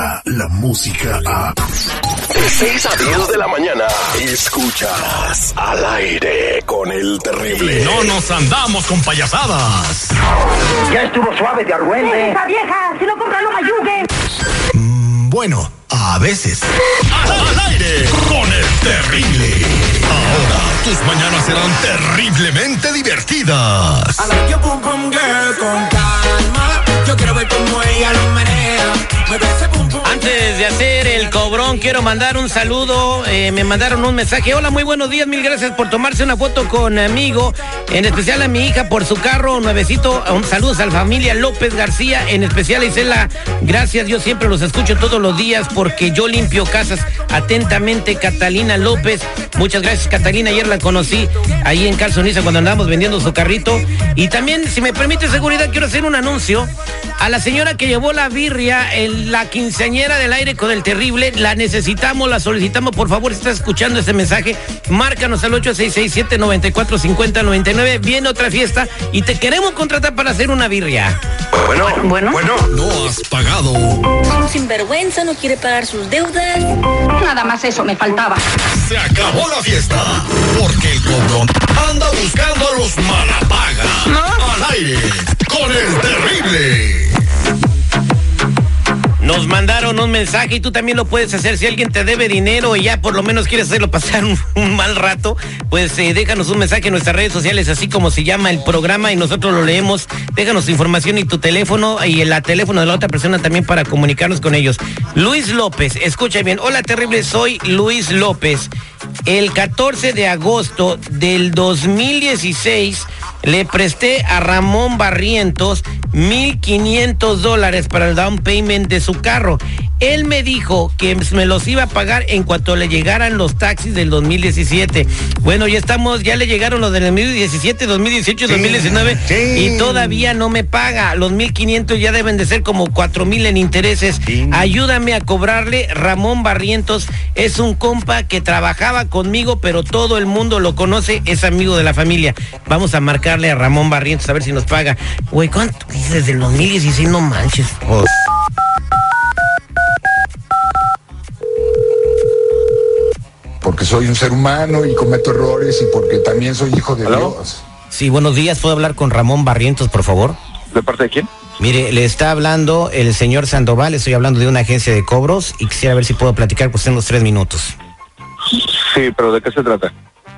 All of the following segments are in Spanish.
llega la música a... De 6 a 10 de la mañana, escuchas al aire con el terrible. No nos andamos con payasadas. Ya estuvo suave de argüente. ¡Esa vieja! ¡Si no compra, no mayugue! Mm, bueno, a veces. Al, al aire con el terrible. Ahora tus mañanas serán terriblemente divertidas. I like your pum pum girl con calma. Quiero mandar un saludo. Eh, me mandaron un mensaje. Hola, muy buenos días. Mil gracias por tomarse una foto con amigo. En especial a mi hija por su carro nuevecito. Un saludos a la familia López García. En especial a Isela. Gracias. Yo siempre los escucho todos los días porque yo limpio casas. Atentamente, Catalina López. Muchas gracias, Catalina. Ayer la conocí ahí en Calzoniza cuando andábamos vendiendo su carrito. Y también, si me permite seguridad, quiero hacer un anuncio. A la señora que llevó la birria, en la quinceañera del aire con el terrible, la necesitamos, la solicitamos. Por favor, si estás escuchando este mensaje, márcanos al 8667-945099. Viene otra fiesta y te queremos contratar para hacer una birria. Bueno, Bueno. bueno. No has pagado. Un sinvergüenza no quiere pagar sus deudas. Nada más eso me faltaba. Se acabó la fiesta. Porque el cobrón anda buscando a los malapagas. Al aire con el terrible. Nos mandaron un mensaje y tú también lo puedes hacer. Si alguien te debe dinero y ya por lo menos quieres hacerlo pasar un, mal rato, pues eh, déjanos un mensaje en nuestras redes sociales, así como se llama el programa y nosotros lo leemos. Déjanos tu información y tu teléfono y el teléfono de la otra persona también para comunicarnos con ellos. Luis López, escucha bien. Hola terrible, soy Luis López. El 14 de agosto del 2016 le presté a Ramón Barrientos 1.500 dólares para el down payment de su carro. Él me dijo que me los iba a pagar en cuanto le llegaran los taxis del 2017. Bueno, ya estamos, ya le llegaron los del 2017, 2018, 2019 y todavía no me paga. Los 1.500 ya deben de ser como 4.000 en intereses. Ayúdame a cobrarle. Ramón Barrientos es un compa que trabajaba conmigo, pero todo el mundo lo conoce, es amigo de la familia. Vamos a marcarle a Ramón Barrientos a ver si nos paga. Güey, ¿cuánto dices? Desde el 2016 no manches. Porque soy un ser humano y cometo errores y porque también soy hijo de ¿Aló? Dios. Sí, buenos días. ¿Puedo hablar con Ramón Barrientos, por favor? ¿De parte de quién? Mire, le está hablando el señor Sandoval, estoy hablando de una agencia de cobros y quisiera ver si puedo platicar con usted unos tres minutos. Sí, pero ¿de qué se trata?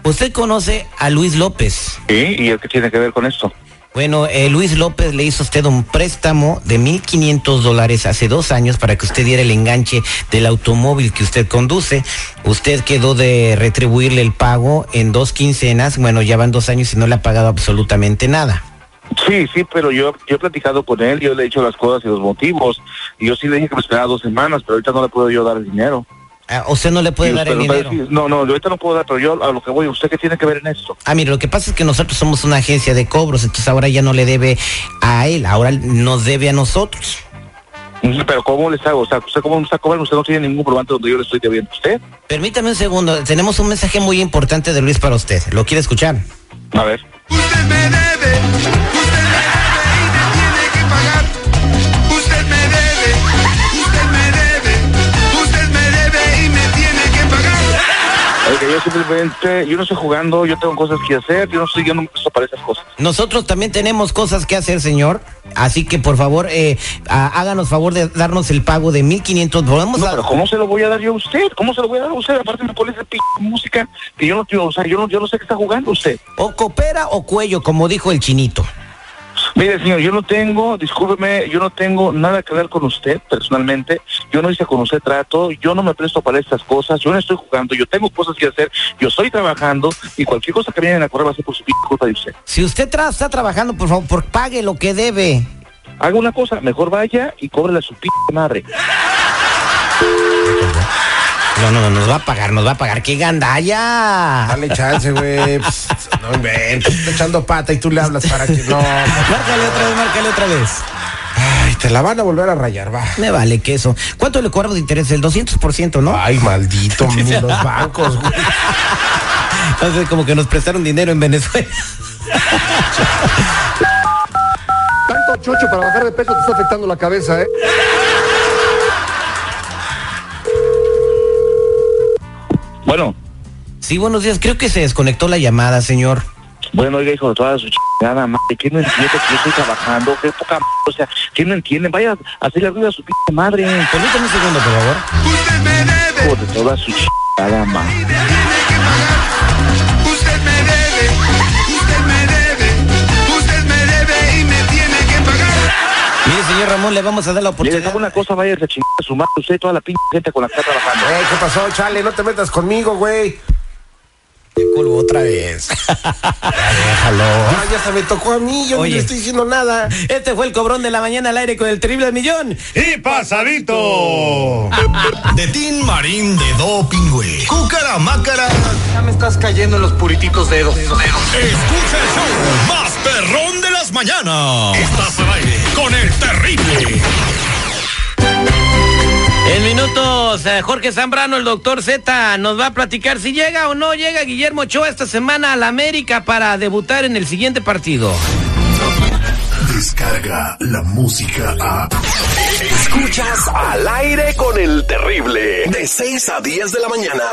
¿Usted conoce a Luis López? ¿Sí? ¿Y el qué tiene que ver con esto? Bueno, eh, Luis López le hizo a usted un préstamo de 1.500 dólares hace dos años para que usted diera el enganche del automóvil que usted conduce. Usted quedó de retribuirle el pago en dos quincenas. Bueno, ya van dos años y no le ha pagado absolutamente nada. Sí, sí, pero yo, he platicado con él, yo le he dicho las cosas y los motivos, yo sí le dije que me esperaba dos semanas, pero ahorita no le puedo yo dar el dinero. Ah, usted no le puede dar el dinero. decir, no, no, ahorita no puedo dar, pero yo a lo que voy, ¿usted qué tiene que ver en esto? Ah, mire, lo que pasa es que nosotros somos una agencia de cobros, entonces ahora ya no le debe a él, ahora nos debe a nosotros. Pero ¿cómo les hago? O sea, ¿usted cómo me está cobrando? Usted no tiene ningún probante donde yo le estoy debiendo a usted. Permítame un segundo, tenemos un mensaje muy importante de Luis para usted. ¿Lo quiere escuchar? A ver. Usted me debe Yo simplemente, yo no estoy jugando, yo tengo cosas que hacer, yo no estoy, yo no para esas cosas. Nosotros también tenemos cosas que hacer, señor. Así que por favor, eh, háganos favor de darnos el pago de 1.500. Volvemos No, a... pero ¿cómo se lo voy a dar yo a usted? ¿Cómo se lo voy a dar a usted? Aparte me pone esa p música que yo no, tío, o sea, yo no, yo no sé qué está jugando usted. O coopera o cuello, como dijo el chinito. Mire, señor, yo no tengo, discúlpeme, yo no tengo nada que ver con usted personalmente. Yo no hice con usted trato, yo no me presto para estas cosas, yo no estoy jugando, yo tengo cosas que hacer, yo estoy trabajando y cualquier cosa que vayan a correr va a ser por su culpa de usted. Si usted tra- está trabajando, por favor, por- pague lo que debe. Haga una cosa, mejor vaya y cóbrele a su p madre. No, no, no, nos va a pagar, nos va a pagar. ¡Qué gandalla! Dale chance, güey. No inventes, está echando pata y tú le hablas para que no. márcale otra vez, márcale otra vez. Ay, te la van a volver a rayar, va. Me vale queso. ¿Cuánto le cobro de interés? El 200%, ¿no? Ay, maldito, los bancos, güey. Entonces, como que nos prestaron dinero en Venezuela. Tanto chocho para bajar de peso te está afectando la cabeza, ¿eh? Bueno. Sí, buenos días. Creo que se desconectó la llamada, señor. Bueno, oiga, hijo de toda su chingada madre, ¿quién no entiende que yo estoy trabajando? Qué poca m o sea, ¿quién no entiende? Vaya a hacerle ruido a su p madre. Permítame un segundo, por favor. Usted me debe. Hijo de toda su chingada madre. Tiene que pagar. Usted me debe. Usted me debe. Usted me debe y me tiene que pagar. Mire, señor Ramón, le vamos a dar la oportunidad. ¿sabe una cosa? Vaya a chingar a su madre usted y toda la pinche gente con la que está trabajando. Eh, ¿qué pasó, chale? No te metas conmigo, güey. Te colgo otra vez. Déjalo. Ah, ya se me tocó a mí, yo Oye. no le estoy diciendo nada. Este fue el cobrón de la mañana al aire con el terrible al millón. Y pasadito. De Tin Marín de Doping, güey. Cúcara Mácara. Ya me estás cayendo en los purititos dedos. Escucha el show más perrón de las mañanas. Estás al aire con el terrible. En minutos, eh, Jorge Zambrano, el doctor Z, nos va a platicar si llega o no llega Guillermo Ochoa esta semana a la América para debutar en el siguiente partido. Descarga la música a. Escuchas al aire con el terrible. De 6 a 10 de la mañana.